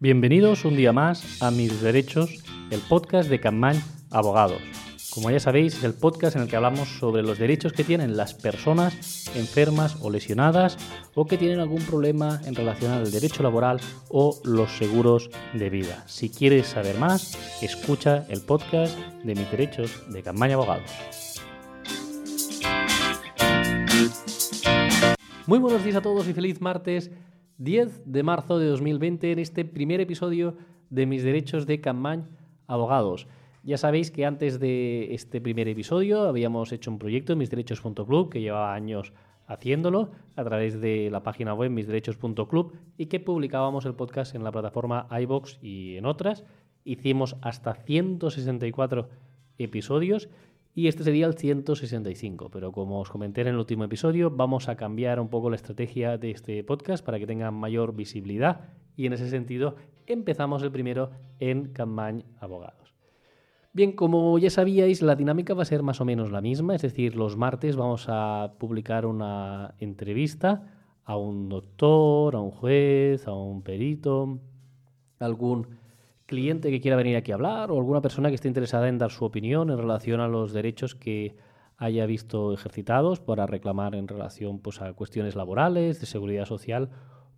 Bienvenidos un día más a Mis Derechos, el podcast de Campañ Abogados. Como ya sabéis, es el podcast en el que hablamos sobre los derechos que tienen las personas enfermas o lesionadas o que tienen algún problema en relación al derecho laboral o los seguros de vida. Si quieres saber más, escucha el podcast de Mis Derechos de Campañ Abogados. Muy buenos días a todos y feliz martes 10 de marzo de 2020 en este primer episodio de Mis Derechos de Campañ Abogados. Ya sabéis que antes de este primer episodio habíamos hecho un proyecto en misderechos.club que llevaba años haciéndolo a través de la página web misderechos.club y que publicábamos el podcast en la plataforma iBox y en otras. Hicimos hasta 164 episodios y este sería el 165. Pero como os comenté en el último episodio, vamos a cambiar un poco la estrategia de este podcast para que tenga mayor visibilidad y en ese sentido empezamos el primero en Campañ Abogados. Bien, como ya sabíais, la dinámica va a ser más o menos la misma, es decir, los martes vamos a publicar una entrevista a un doctor, a un juez, a un perito, algún cliente que quiera venir aquí a hablar o alguna persona que esté interesada en dar su opinión en relación a los derechos que haya visto ejercitados para reclamar en relación pues, a cuestiones laborales, de seguridad social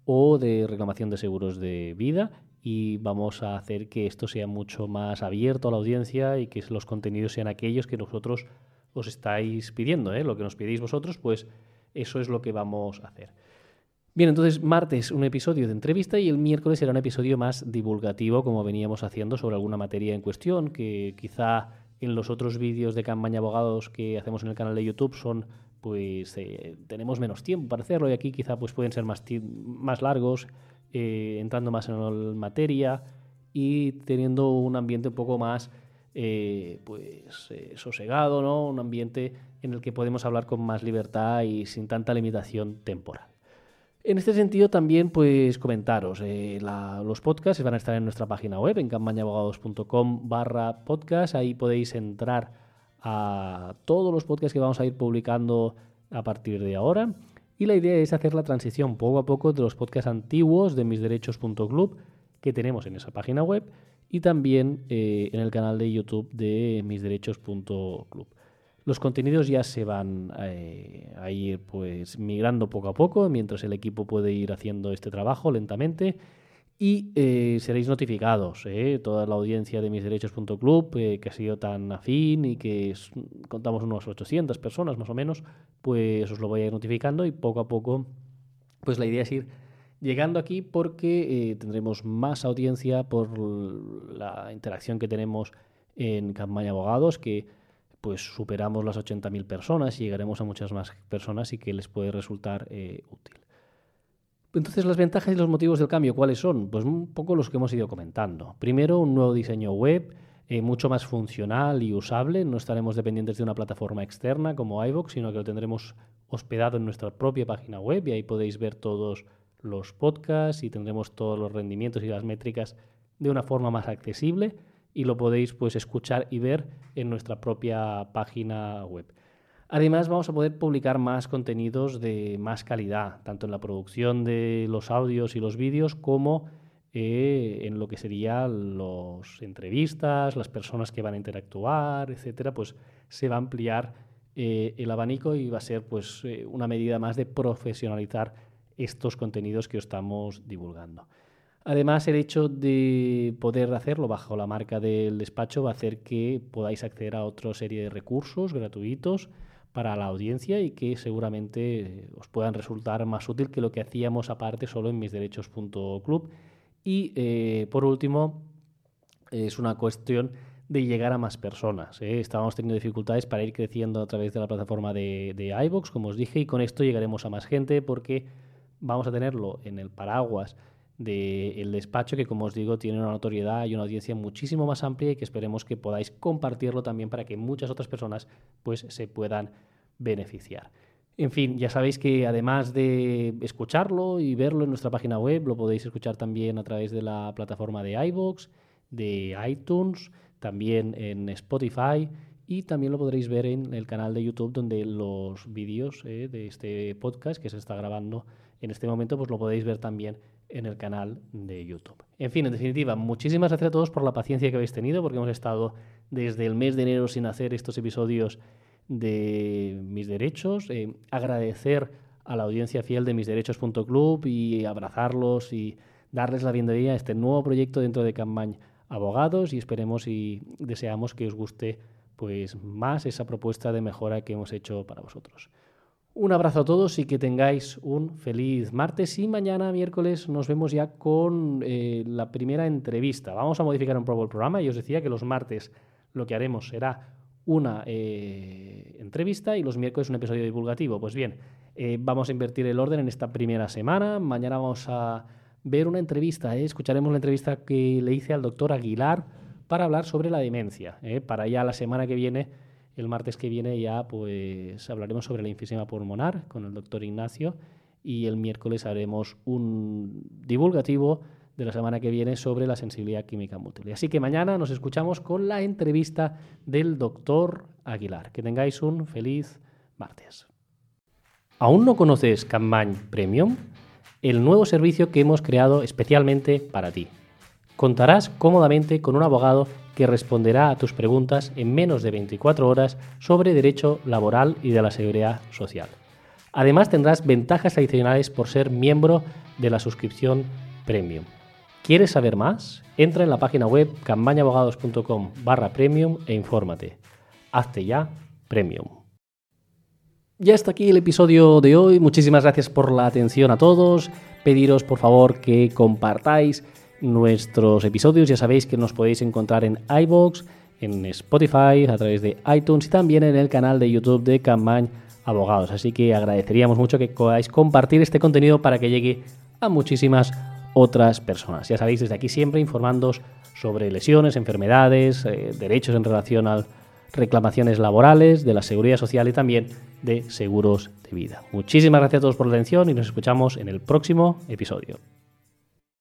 o de reclamación de seguros de vida y vamos a hacer que esto sea mucho más abierto a la audiencia y que los contenidos sean aquellos que nosotros os estáis pidiendo, ¿eh? lo que nos pedís vosotros, pues eso es lo que vamos a hacer. Bien, entonces martes un episodio de entrevista y el miércoles será un episodio más divulgativo como veníamos haciendo sobre alguna materia en cuestión que quizá en los otros vídeos de campaña abogados que hacemos en el canal de YouTube son pues eh, tenemos menos tiempo para hacerlo y aquí quizá pues pueden ser más, más largos eh, entrando más en materia y teniendo un ambiente un poco más eh, pues, sosegado, ¿no? un ambiente en el que podemos hablar con más libertad y sin tanta limitación temporal. En este sentido también pues comentaros, los podcasts van a estar en nuestra página web en campañabogados.com barra podcast, ahí podéis entrar a todos los podcasts que vamos a ir publicando a partir de ahora y la idea es hacer la transición poco a poco de los podcasts antiguos de misderechos.club que tenemos en esa página web y también eh, en el canal de YouTube de misderechos.club. Los contenidos ya se van eh, a ir pues migrando poco a poco mientras el equipo puede ir haciendo este trabajo lentamente. Y eh, seréis notificados, eh, toda la audiencia de misderechos.club, eh, que ha sido tan afín y que contamos unos 800 personas más o menos, pues os lo voy a ir notificando y poco a poco, pues la idea es ir llegando aquí porque tendremos más audiencia por la interacción que tenemos en Campaña Abogados, que pues superamos las 80.000 personas y llegaremos a muchas más personas y que les puede resultar útil. Entonces, las ventajas y los motivos del cambio, ¿cuáles son? Pues un poco los que hemos ido comentando. Primero, un nuevo diseño web, eh, mucho más funcional y usable. No estaremos dependientes de una plataforma externa como iVoox, sino que lo tendremos hospedado en nuestra propia página web y ahí podéis ver todos los podcasts y tendremos todos los rendimientos y las métricas de una forma más accesible y lo podéis pues escuchar y ver en nuestra propia página web. Además, vamos a poder publicar más contenidos de más calidad, tanto en la producción de los audios y los vídeos como eh, en lo que serían las entrevistas, las personas que van a interactuar, etcétera, pues se va a ampliar eh, el abanico y va a ser pues eh, una medida más de profesionalizar estos contenidos que os estamos divulgando. Además, el hecho de poder hacerlo bajo la marca del despacho va a hacer que podáis acceder a otra serie de recursos gratuitos para la audiencia y que seguramente eh, os puedan resultar más útil que lo que hacíamos aparte solo en misderechos.club. Y eh, por último, es una cuestión de llegar a más personas. ¿eh? Estábamos teniendo dificultades para ir creciendo a través de la plataforma de, de iVoox, como os dije, y con esto llegaremos a más gente porque vamos a tenerlo en el paraguas del despacho que, como os digo, tiene una notoriedad y una audiencia muchísimo más amplia y que esperemos que podáis compartirlo también para que muchas otras personas pues, se puedan beneficiar. En fin, ya sabéis que además de escucharlo y verlo en nuestra página web, lo podéis escuchar también a través de la plataforma de iVoox, de iTunes, también en Spotify y también lo podréis ver en el canal de YouTube donde los vídeos eh, de este podcast que se está grabando en este momento, pues lo podéis ver también en el canal de YouTube. En fin, en definitiva, muchísimas gracias a todos por la paciencia que habéis tenido, porque hemos estado desde el mes de enero sin hacer estos episodios de mis derechos. Eh, agradecer a la audiencia fiel de misderechos.club y abrazarlos y darles la bienvenida a este nuevo proyecto dentro de Campañ Abogados y esperemos y deseamos que os guste pues más esa propuesta de mejora que hemos hecho para vosotros. Un abrazo a todos y que tengáis un feliz martes y mañana miércoles nos vemos ya con eh, la primera entrevista. Vamos a modificar un poco el programa y os decía que los martes lo que haremos será una eh, entrevista y los miércoles un episodio divulgativo. Pues bien, eh, vamos a invertir el orden en esta primera semana. Mañana vamos a ver una entrevista, escucharemos la entrevista que le hice al doctor Aguilar para hablar sobre la demencia. ¿eh? Para ya la semana que viene, el martes que viene, ya pues hablaremos sobre la enfisema pulmonar con el doctor Ignacio y el miércoles haremos un divulgativo de la semana que viene sobre la sensibilidad química múltiple. Así que mañana nos escuchamos con la entrevista del doctor Aguilar. Que tengáis un feliz martes. ¿Aún no conoces Campaign Premium? El nuevo servicio que hemos creado especialmente para ti. Contarás cómodamente con un abogado que responderá a tus preguntas en menos de 24 horas sobre derecho laboral y de la seguridad social. Además tendrás ventajas adicionales por ser miembro de la suscripción Premium. ¿Quieres saber más? Entra en la página web campañabogados.com barra premium e infórmate. Hazte ya Premium. Ya está aquí el episodio de hoy. Muchísimas gracias por la atención a todos. Pediros por favor que compartáis nuestros episodios. Ya sabéis que nos podéis encontrar en iBox, en Spotify, a través de iTunes y también en el canal de YouTube de Campañ Abogados. Así que agradeceríamos mucho que podáis compartir este contenido para que llegue a muchísimas otras personas. Ya sabéis, desde aquí siempre informándoos sobre lesiones, enfermedades, eh, derechos en relación a reclamaciones laborales, de la seguridad social y también de seguros de vida. Muchísimas gracias a todos por la atención y nos escuchamos en el próximo episodio.